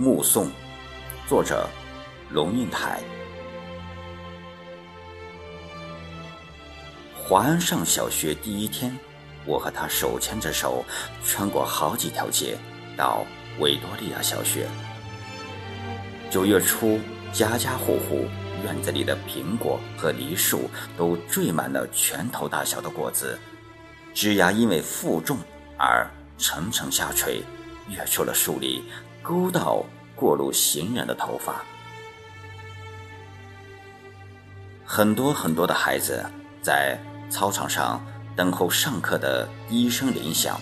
目送，作者龙应台。华安上小学第一天，我和他手牵着手，穿过好几条街，到维多利亚小学。九月初，家家户户院子里的苹果和梨树都缀满了拳头大小的果子，枝丫因为负重而层层下垂，跃出了树里。勾到过路行人的头发，很多很多的孩子在操场上等候上课的第一声铃响，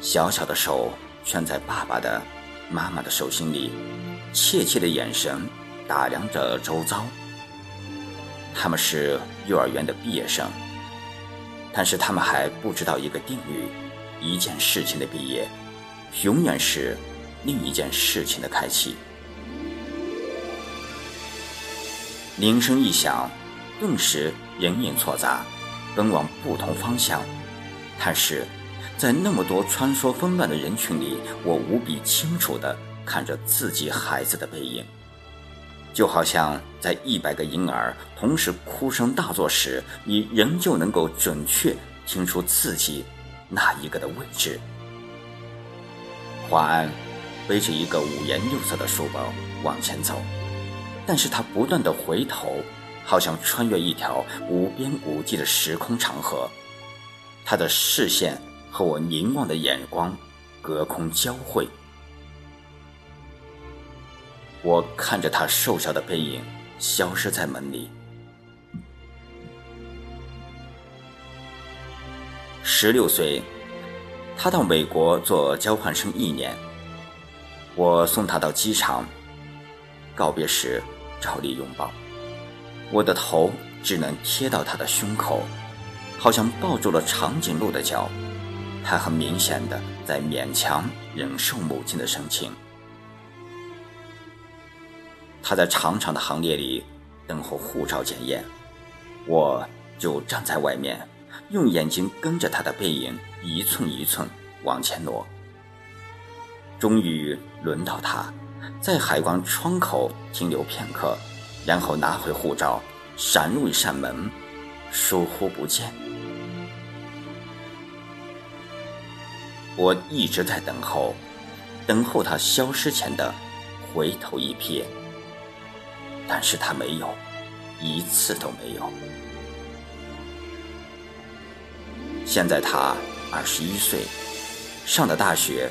小小的手圈在爸爸的、妈妈的手心里，怯怯的眼神打量着周遭。他们是幼儿园的毕业生，但是他们还不知道一个定律：一件事情的毕业，永远是。另一件事情的开启，铃声一响，顿时人影错杂，奔往不同方向。但是，在那么多穿梭纷乱的人群里，我无比清楚地看着自己孩子的背影，就好像在一百个婴儿同时哭声大作时，你仍旧能够准确听出自己那一个的位置。华安。背着一个五颜六色的书包往前走，但是他不断的回头，好像穿越一条无边无际的时空长河。他的视线和我凝望的眼光隔空交汇。我看着他瘦小的背影消失在门里。十六岁，他到美国做交换生一年。我送他到机场，告别时照例拥抱，我的头只能贴到他的胸口，好像抱住了长颈鹿的脚。他很明显的在勉强忍受母亲的深情。他在长长的行列里等候护照检验，我就站在外面，用眼睛跟着他的背影一寸一寸往前挪。终于轮到他，在海关窗口停留片刻，然后拿回护照，闪入一扇门，疏忽不见。我一直在等候，等候他消失前的回头一瞥，但是他没有，一次都没有。现在他二十一岁，上的大学。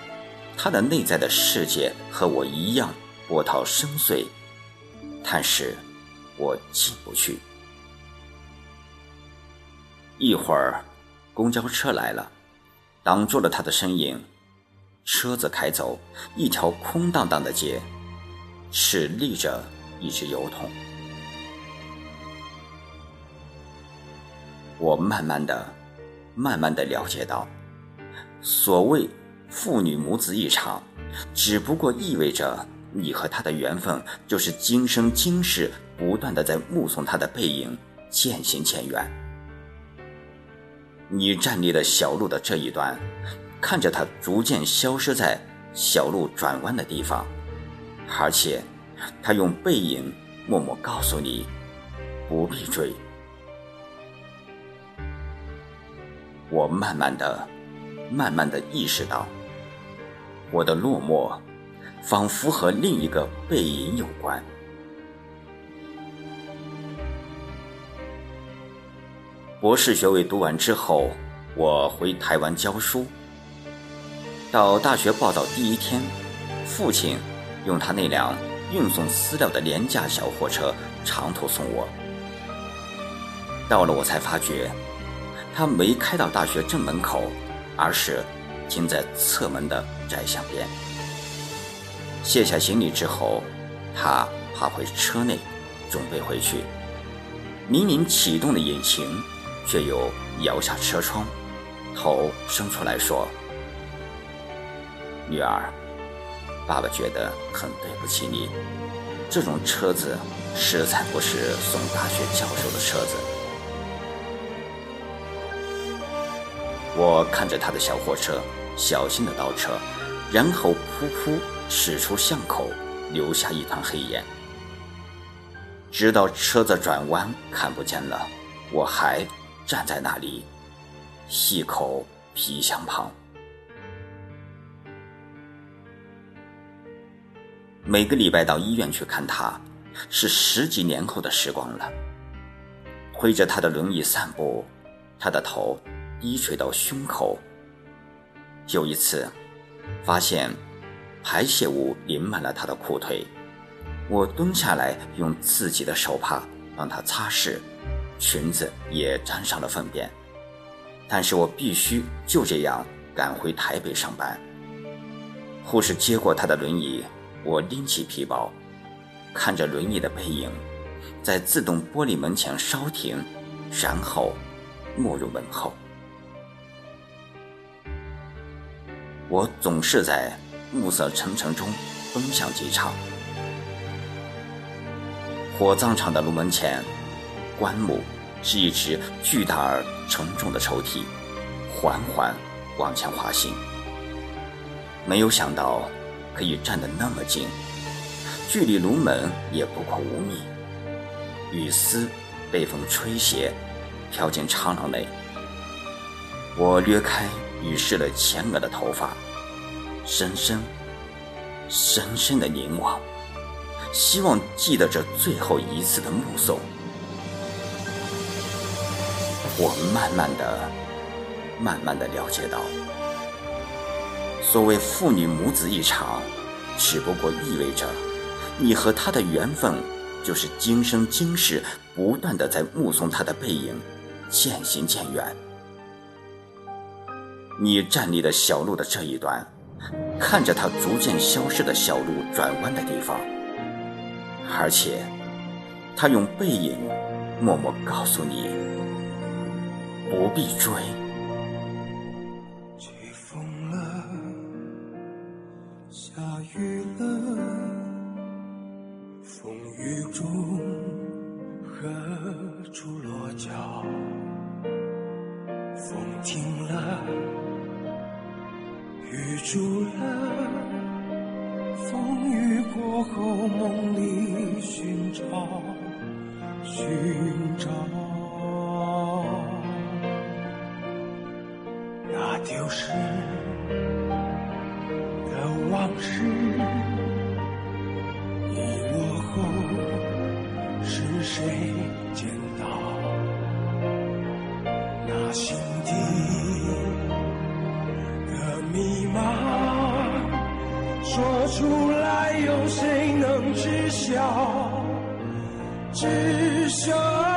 他的内在的世界和我一样波涛深邃，但是，我进不去。一会儿，公交车来了，挡住了他的身影。车子开走，一条空荡荡的街，只立着一只油桶。我慢慢的、慢慢的了解到，所谓。父女母子一场，只不过意味着你和他的缘分就是今生今世不断的在目送他的背影渐行渐远。你站立的小路的这一端，看着他逐渐消失在小路转弯的地方，而且他用背影默默告诉你，不必追。我慢慢的、慢慢的意识到。我的落寞，仿佛和另一个背影有关。博士学位读完之后，我回台湾教书。到大学报道第一天，父亲用他那辆运送饲料的廉价小货车长途送我。到了，我才发觉，他没开到大学正门口，而是。停在侧门的窄巷边，卸下行李之后，他爬回车内，准备回去。明明启动的引擎，却又摇下车窗，头伸出来说：“女儿，爸爸觉得很对不起你。这种车子实在不是送大学教授的车子。”我看着他的小货车，小心的倒车，然后噗噗驶出巷口，留下一团黑烟。直到车子转弯看不见了，我还站在那里，细口皮箱旁。每个礼拜到医院去看他，是十几年后的时光了。推着他的轮椅散步，他的头。低垂到胸口。有一次，发现排泄物淋满了他的裤腿，我蹲下来用自己的手帕帮他擦拭，裙子也沾上了粪便。但是我必须就这样赶回台北上班。护士接过他的轮椅，我拎起皮包，看着轮椅的背影，在自动玻璃门前稍停，然后没入门后。我总是在暮色沉沉中奔向机场。火葬场的炉门前，棺木是一只巨大而沉重的抽屉，缓缓往前滑行。没有想到可以站得那么近，距离炉门也不过五米。雨丝被风吹斜，飘进长廊内。我掠开。于是了前额的头发，深深、深深的凝望，希望记得这最后一次的目送。我慢慢的、慢慢的了解到，所谓父女母子一场，只不过意味着，你和他的缘分，就是今生今世不断的在目送他的背影，渐行渐远。你站立的小路的这一端，看着它逐渐消失的小路转弯的地方，而且，他用背影默默告诉你，不必追。住了，风雨过后，梦里寻找，寻找，那丢失的往事，遗落后是谁捡到？那心说出来，有谁能知晓？知晓。